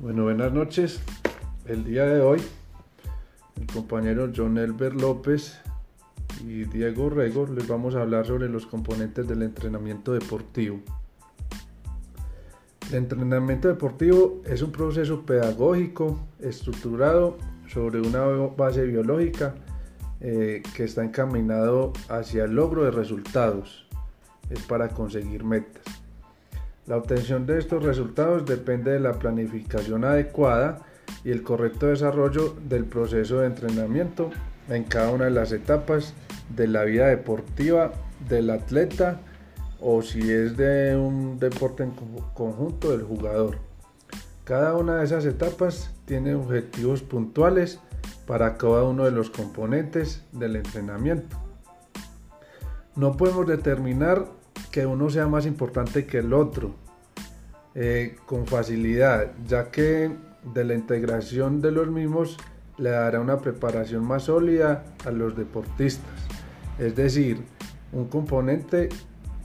Bueno, buenas noches. El día de hoy, el compañero John Elber López y Diego Rego les vamos a hablar sobre los componentes del entrenamiento deportivo. El entrenamiento deportivo es un proceso pedagógico estructurado sobre una base biológica eh, que está encaminado hacia el logro de resultados. Es para conseguir metas. La obtención de estos resultados depende de la planificación adecuada y el correcto desarrollo del proceso de entrenamiento en cada una de las etapas de la vida deportiva del atleta o si es de un deporte en conjunto del jugador. Cada una de esas etapas tiene objetivos puntuales para cada uno de los componentes del entrenamiento. No podemos determinar que uno sea más importante que el otro eh, con facilidad, ya que de la integración de los mismos le dará una preparación más sólida a los deportistas. Es decir, un componente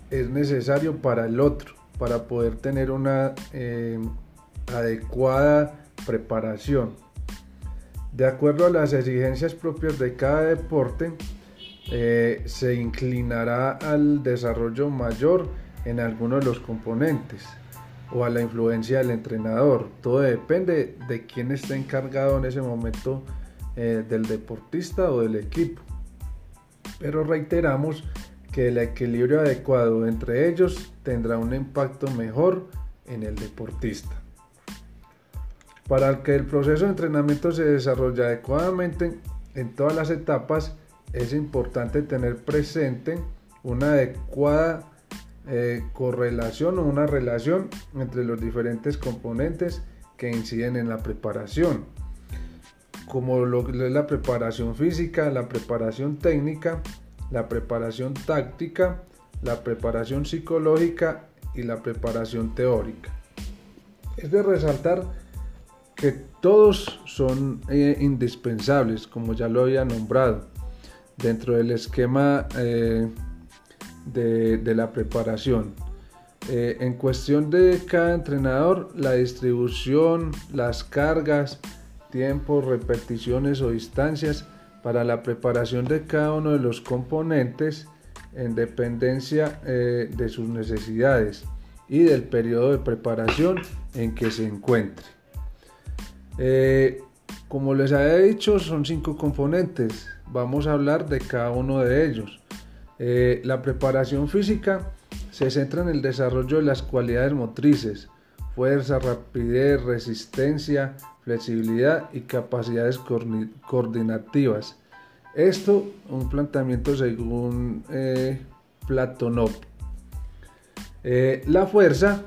es necesario para el otro, para poder tener una eh, adecuada preparación. De acuerdo a las exigencias propias de cada deporte, eh, se inclinará al desarrollo mayor en algunos de los componentes o a la influencia del entrenador. Todo depende de quién está encargado en ese momento eh, del deportista o del equipo. Pero reiteramos que el equilibrio adecuado entre ellos tendrá un impacto mejor en el deportista. Para que el proceso de entrenamiento se desarrolle adecuadamente en todas las etapas, es importante tener presente una adecuada eh, correlación o una relación entre los diferentes componentes que inciden en la preparación, como lo es la preparación física, la preparación técnica, la preparación táctica, la preparación psicológica y la preparación teórica. Es de resaltar que todos son eh, indispensables, como ya lo había nombrado dentro del esquema eh, de, la preparación. Eh, en cuestión de cada entrenador, la distribución, las cargas, tiempos, repeticiones o distancias para la preparación de cada uno de los componentes en dependencia eh, de sus necesidades y del periodo de preparación en que se encuentre. Como les había dicho, son cinco componentes vamos a hablar de cada uno de ellos. Eh, la preparación física se centra en el desarrollo de las cualidades motrices, fuerza, rapidez, resistencia, flexibilidad y capacidades coordinativas. Esto un planteamiento según eh, Platonov. Eh, la fuerza,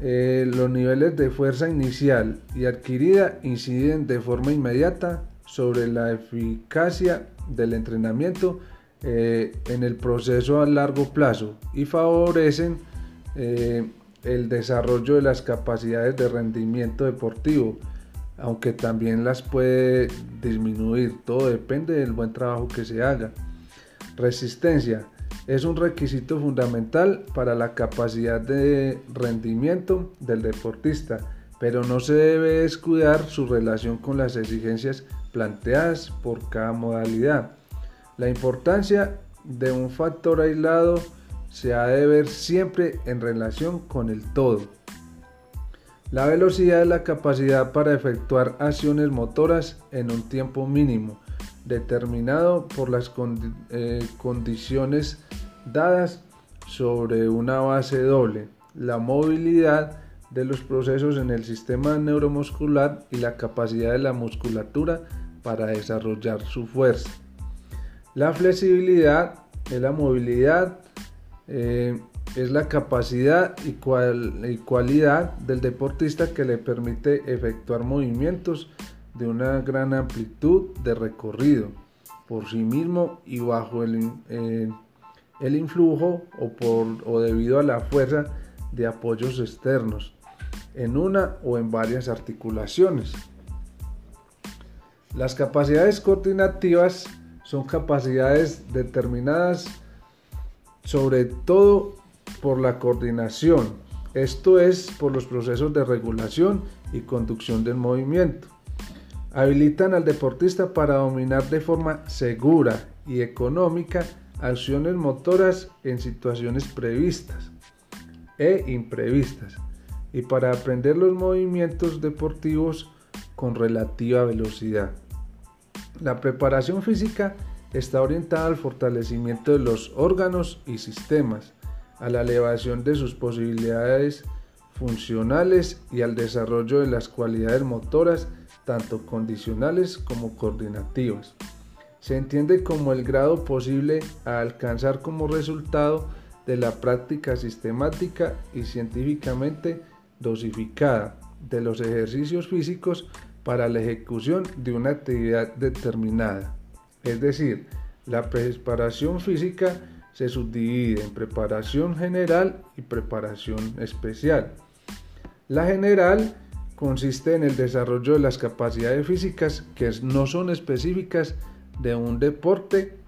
los niveles de fuerza inicial y adquirida inciden de forma inmediata sobre la eficacia del entrenamiento eh, en el proceso a largo plazo y favorecen eh, el desarrollo de las capacidades de rendimiento deportivo, aunque también las puede disminuir. Todo depende del buen trabajo que se haga. Resistencia es un requisito fundamental para la capacidad de rendimiento del deportista, pero no se debe descuidar su relación con las exigencias planteadas por cada modalidad. La importancia de un factor aislado se ha de ver siempre en relación con el todo. La velocidad es la capacidad para efectuar acciones motoras en un tiempo mínimo, determinado por las eh, condiciones dadas sobre una base doble. La movilidad de los procesos en el sistema neuromuscular y la capacidad de la musculatura para desarrollar su fuerza. La flexibilidad es la movilidad, eh, es la capacidad y, y cualidad del deportista que le permite efectuar movimientos de una gran amplitud de recorrido por sí mismo y bajo el, eh, el influjo o, por, o debido a la fuerza de apoyos externos en una o en varias articulaciones. Las capacidades coordinativas son capacidades determinadas sobre todo por la coordinación, esto es por los procesos de regulación y conducción del movimiento. Habilitan al deportista para dominar de forma segura y económica acciones motoras en situaciones previstas e imprevistas y para aprender los movimientos deportivos con relativa velocidad. La preparación física está orientada al fortalecimiento de los órganos y sistemas, a la elevación de sus posibilidades funcionales y al desarrollo de las cualidades motoras, tanto condicionales como coordinativas. Se entiende como el grado posible a alcanzar como resultado de la práctica sistemática y científicamente dosificada de los ejercicios físicos para la ejecución de una actividad determinada. Es decir, la preparación física se subdivide en preparación general y preparación especial. La general consiste en el desarrollo de las capacidades físicas que no son específicas de un deporte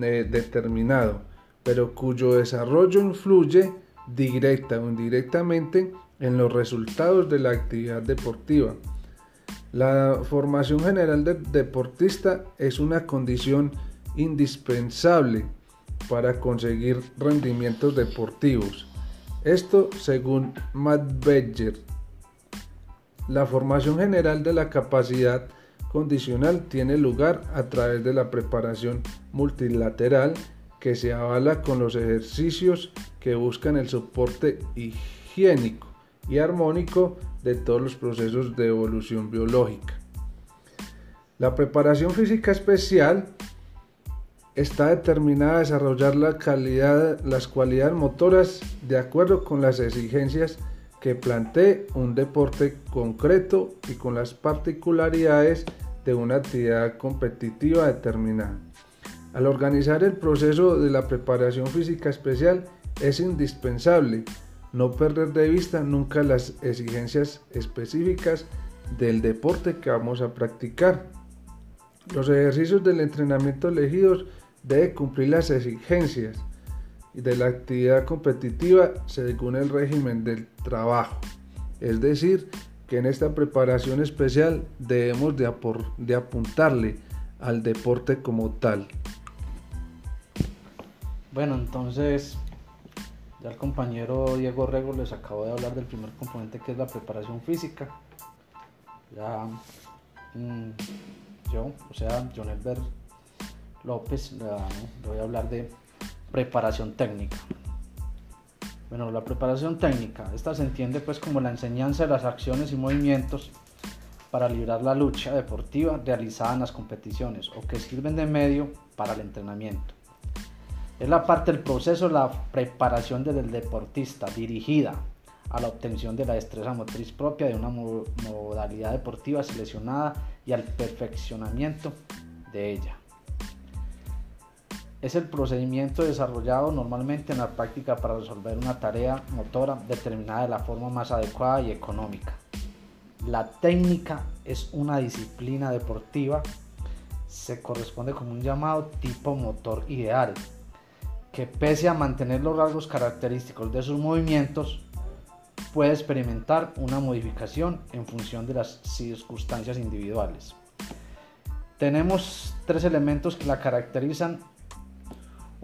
eh, determinado, pero cuyo desarrollo influye directa o indirectamente en los resultados de la actividad deportiva. La formación general del deportista es una condición indispensable para conseguir rendimientos deportivos. Esto según Matt Bedger. La formación general de la capacidad condicional tiene lugar a través de la preparación multilateral que se avala con los ejercicios que buscan el soporte higiénico y armónico de todos los procesos de evolución biológica. La preparación física especial está determinada a desarrollar las cualidades motoras de acuerdo con las exigencias que plantee un deporte concreto y con las particularidades de una actividad competitiva determinada. Al organizar el proceso de la preparación física especial es indispensable no perder de vista nunca las exigencias específicas del deporte que vamos a practicar. Los ejercicios del entrenamiento elegidos debe cumplir las exigencias de la actividad competitiva según el régimen del trabajo. Es decir, que en esta preparación especial debemos de, de apuntarle al deporte como tal. Bueno, entonces ya el compañero Diego Rego les acabó de hablar del primer componente que es la preparación física. Ya mm, yo, o sea, John Elber López, voy a hablar de preparación técnica. Bueno, la preparación técnica, esta se entiende pues como la enseñanza de las acciones y movimientos para librar la lucha deportiva realizada en las competiciones o que sirven de medio para el entrenamiento. Es la parte del proceso de la preparación del deportista dirigida a la obtención de la destreza motriz propia de una modalidad deportiva seleccionada y al perfeccionamiento de ella es el procedimiento desarrollado normalmente en la práctica para resolver una tarea motora determinada de la forma más adecuada y económica. La técnica es una disciplina deportiva, se corresponde con un llamado tipo motor ideal, que pese a mantener los rasgos característicos de sus movimientos, puede experimentar una modificación en función de las circunstancias individuales. Tenemos tres elementos que la caracterizan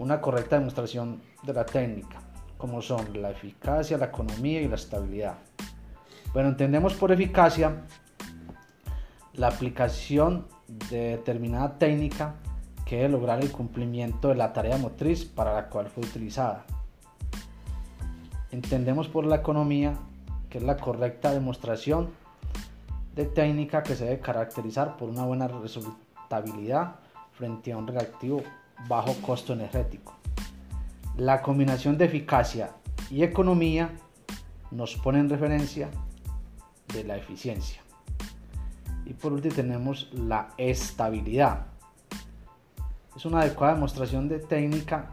una correcta demostración de la técnica, como son la eficacia, la economía y la estabilidad. Bueno, entendemos por eficacia la aplicación de determinada técnica que debe lograr el cumplimiento de la tarea motriz para la cual fue utilizada. Entendemos por la economía que es la correcta demostración de técnica que se debe caracterizar por una buena resultabilidad frente a un reactivo bajo costo energético. La combinación de eficacia y economía nos pone en referencia de la eficiencia. Y por último tenemos la estabilidad. Es una adecuada demostración de técnica,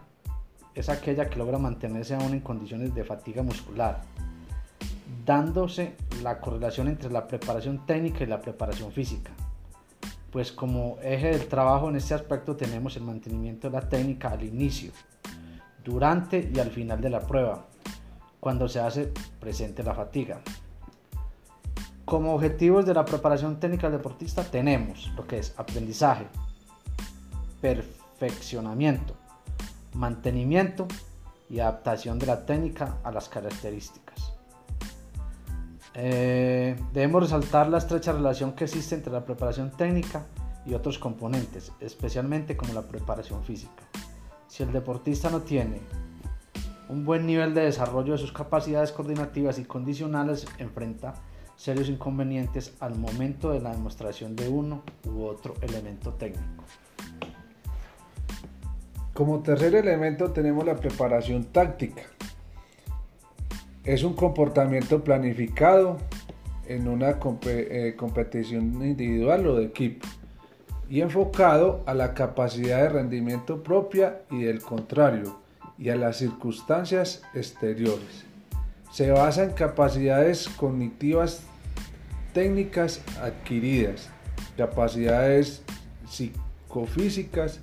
es aquella que logra mantenerse aún en condiciones de fatiga muscular, dándose la correlación entre la preparación técnica y la preparación física pues como eje del trabajo en este aspecto tenemos el mantenimiento de la técnica al inicio, durante y al final de la prueba, cuando se hace presente la fatiga. Como objetivos de la preparación técnica del deportista tenemos lo que es aprendizaje, perfeccionamiento, mantenimiento y adaptación de la técnica a las características. Eh, debemos resaltar la estrecha relación que existe entre la preparación técnica y otros componentes, especialmente como la preparación física. Si el deportista no tiene un buen nivel de desarrollo de sus capacidades coordinativas y condicionales, enfrenta serios inconvenientes al momento de la demostración de uno u otro elemento técnico. Como tercer elemento tenemos la preparación táctica. Es un comportamiento planificado en una eh, competición individual o de equipo y enfocado a la capacidad de rendimiento propia y del contrario y a las circunstancias exteriores. Se basa en capacidades cognitivas técnicas adquiridas, capacidades psicofísicas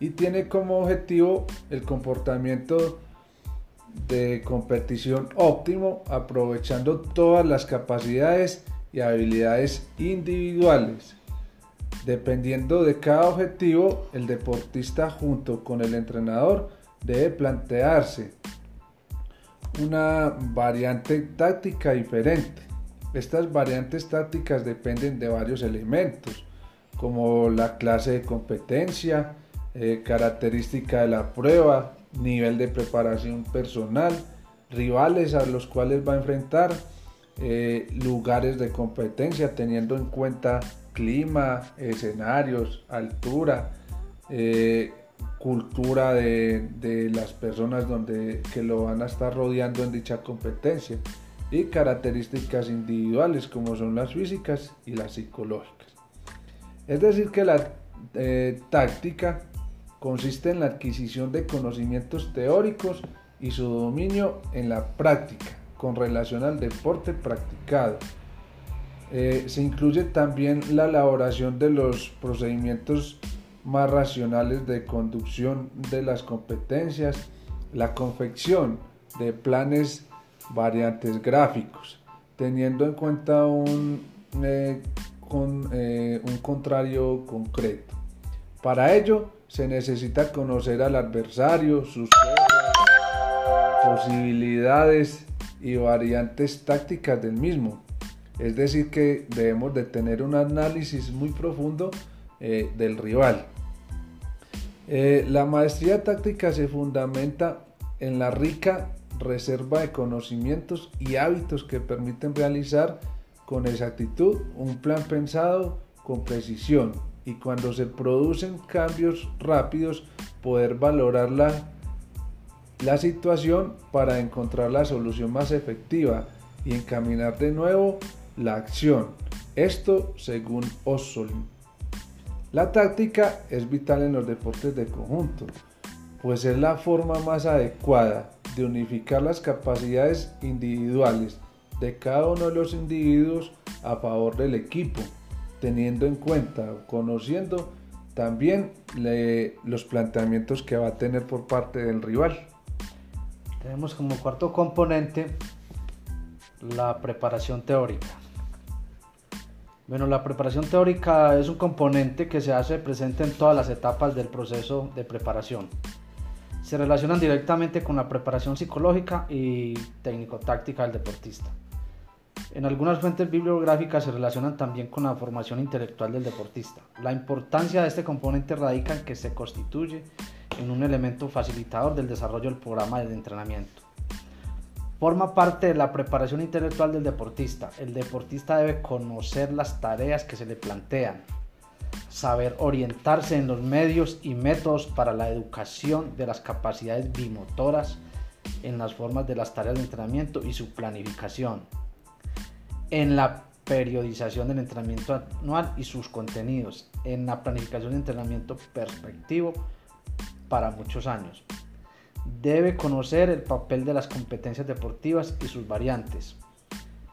y tiene como objetivo el comportamiento de competición óptimo aprovechando todas las capacidades y habilidades individuales. Dependiendo de cada objetivo, el deportista junto con el entrenador debe plantearse una variante táctica diferente. Estas variantes tácticas dependen de varios elementos, como la clase de competencia, eh, característica de la prueba, nivel de preparación personal, rivales a los cuales va a enfrentar, eh, lugares de competencia teniendo en cuenta clima, escenarios, altura, eh, cultura de, las personas donde, que lo van a estar rodeando en dicha competencia y características individuales como son las físicas y las psicológicas. Es decir, que la eh, táctica consiste en la adquisición de conocimientos teóricos y su dominio en la práctica con relación al deporte practicado. Eh, se incluye también la elaboración de los procedimientos más racionales de conducción de las competencias, la confección de planes variantes gráficos, teniendo en cuenta un, eh, eh, un contrario concreto. Para ello se necesita conocer al adversario, sus posibilidades y variantes tácticas del mismo. Es decir, que debemos de tener un análisis muy profundo eh, del rival. Eh, la maestría táctica se fundamenta en la rica reserva de conocimientos y hábitos que permiten realizar con exactitud un plan pensado con precisión y cuando se producen cambios rápidos poder valorar la, la situación para encontrar la solución más efectiva y encaminar de nuevo la acción. Esto según Ossolin. La táctica es vital en los deportes de conjunto, pues es la forma más adecuada de unificar las capacidades individuales de cada uno de los individuos a favor del equipo, teniendo en cuenta, conociendo también los planteamientos que va a tener por parte del rival. Tenemos como cuarto componente la preparación teórica. Bueno, la preparación teórica es un componente que se hace presente en todas las etapas del proceso de preparación. Se relacionan directamente con la preparación psicológica y técnico-táctica del deportista. En algunas fuentes bibliográficas se relacionan también con la formación intelectual del deportista. La importancia de este componente radica en que se constituye en un elemento facilitador del desarrollo del programa de entrenamiento. Forma parte de la preparación intelectual del deportista. El deportista debe conocer las tareas que se le plantean, saber orientarse en los medios y métodos para la educación de las capacidades bimotoras en las formas de las tareas de entrenamiento y su planificación, en la periodización del entrenamiento anual y sus contenidos, en la planificación de entrenamiento perspectivo para muchos años. Debe conocer el papel de las competencias deportivas y sus variantes,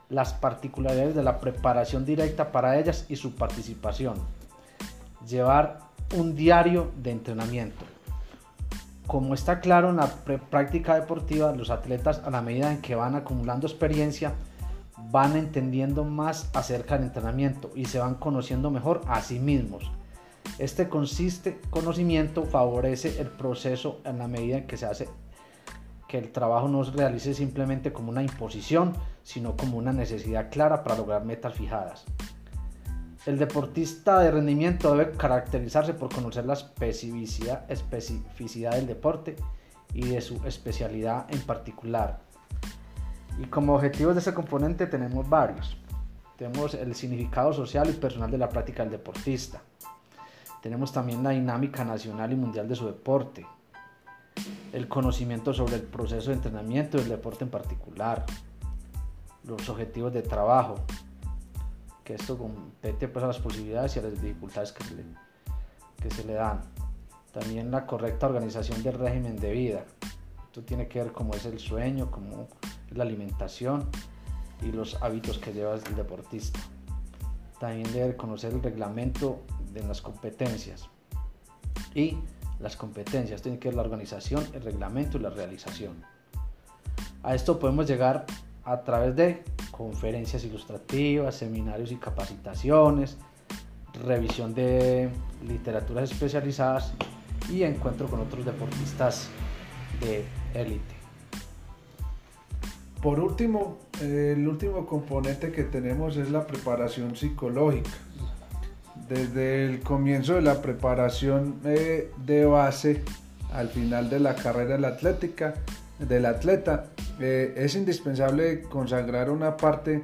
las particularidades de la preparación directa para ellas y su participación. Llevar un diario de entrenamiento. Como está claro en la práctica deportiva, los atletas a la medida en que van acumulando experiencia, van entendiendo más acerca del entrenamiento y se van conociendo mejor a sí mismos. Este consiste, conocimiento favorece el proceso en la medida en que se hace que el trabajo no se realice simplemente como una imposición, sino como una necesidad clara para lograr metas fijadas. El deportista de rendimiento debe caracterizarse por conocer la especificidad, especificidad del deporte y de su especialidad en particular. Y como objetivos de ese componente tenemos varios. Tenemos el significado social y personal de la práctica del deportista. Tenemos también la dinámica nacional y mundial de su deporte. El conocimiento sobre el proceso de entrenamiento del deporte en particular. Los objetivos de trabajo, que esto compete pues, a las posibilidades y a las dificultades que se, le, que se le dan. También la correcta organización del régimen de vida. Esto tiene que ver cómo es el sueño, cómo la alimentación y los hábitos que lleva el deportista. También debe conocer el reglamento de las competencias. Y las competencias tienen que ver la organización, el reglamento y la realización. A esto podemos llegar a través de conferencias ilustrativas, seminarios y capacitaciones, revisión de literaturas especializadas y encuentro con otros deportistas de élite. Por último, el último componente que tenemos es la preparación psicológica. Desde el comienzo de la preparación eh, de base al final de la carrera la atlética, del atleta, eh, es indispensable consagrar una parte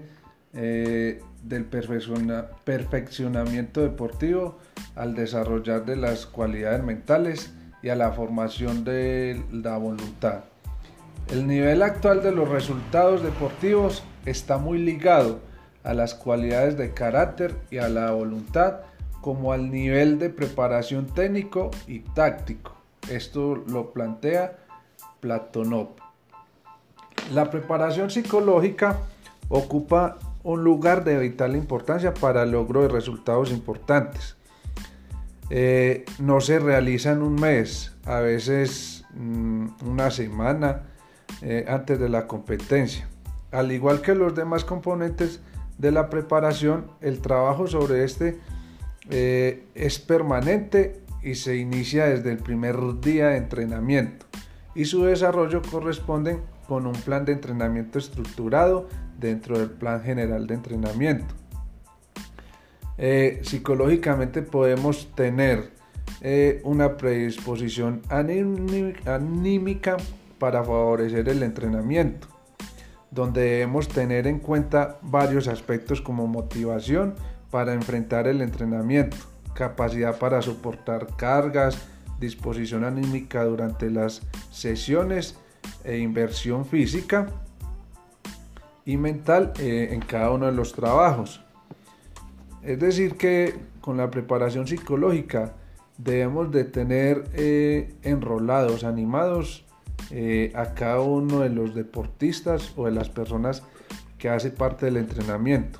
eh, del perfeccionamiento deportivo al desarrollar de las cualidades mentales y a la formación de la voluntad. El nivel actual de los resultados deportivos está muy ligado a las cualidades de carácter y a la voluntad como al nivel de preparación técnico y táctico. Esto lo plantea Platonov. La preparación psicológica ocupa un lugar de vital importancia para el logro de resultados importantes. Eh, no se realiza en un mes, a veces mm, una semana eh, antes de la competencia. Al igual que los demás componentes de la preparación, el trabajo sobre este eh, es permanente y se inicia desde el primer día de entrenamiento y su desarrollo corresponde con un plan de entrenamiento estructurado dentro del plan general de entrenamiento. Eh, psicológicamente podemos tener una predisposición anímica para favorecer el entrenamiento, donde debemos tener en cuenta varios aspectos como motivación para enfrentar el entrenamiento, capacidad para soportar cargas, disposición anímica durante las sesiones e inversión física y mental eh, en cada uno de los trabajos. Es decir, que con la preparación psicológica debemos de tener eh, enrolados, animados eh, a cada uno de los deportistas o de las personas que hace parte del entrenamiento.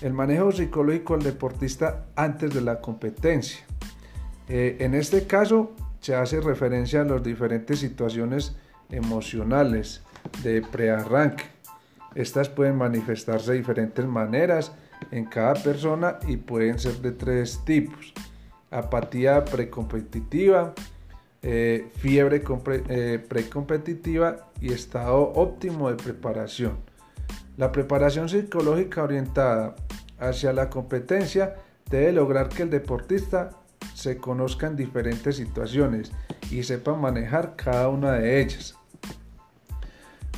El manejo psicológico del deportista antes de la competencia. en este caso se hace referencia a las diferentes situaciones emocionales de prearranque. Estas pueden manifestarse de diferentes maneras en cada persona y pueden ser de tres tipos. Apatía precompetitiva, eh, fiebre eh, precompetitiva y estado óptimo de preparación. La preparación psicológica orientada hacia la competencia debe lograr que el deportista se conozca en diferentes situaciones y sepa manejar cada una de ellas.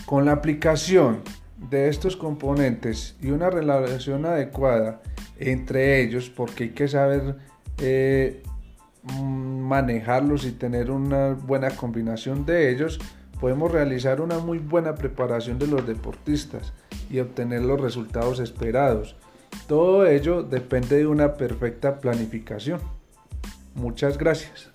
Con la aplicación de estos componentes y una relación adecuada entre ellos, porque hay que saber eh, manejarlos y tener una buena combinación de ellos, podemos realizar una muy buena preparación de los deportistas y obtener los resultados esperados. Todo ello depende de una perfecta planificación. Muchas gracias.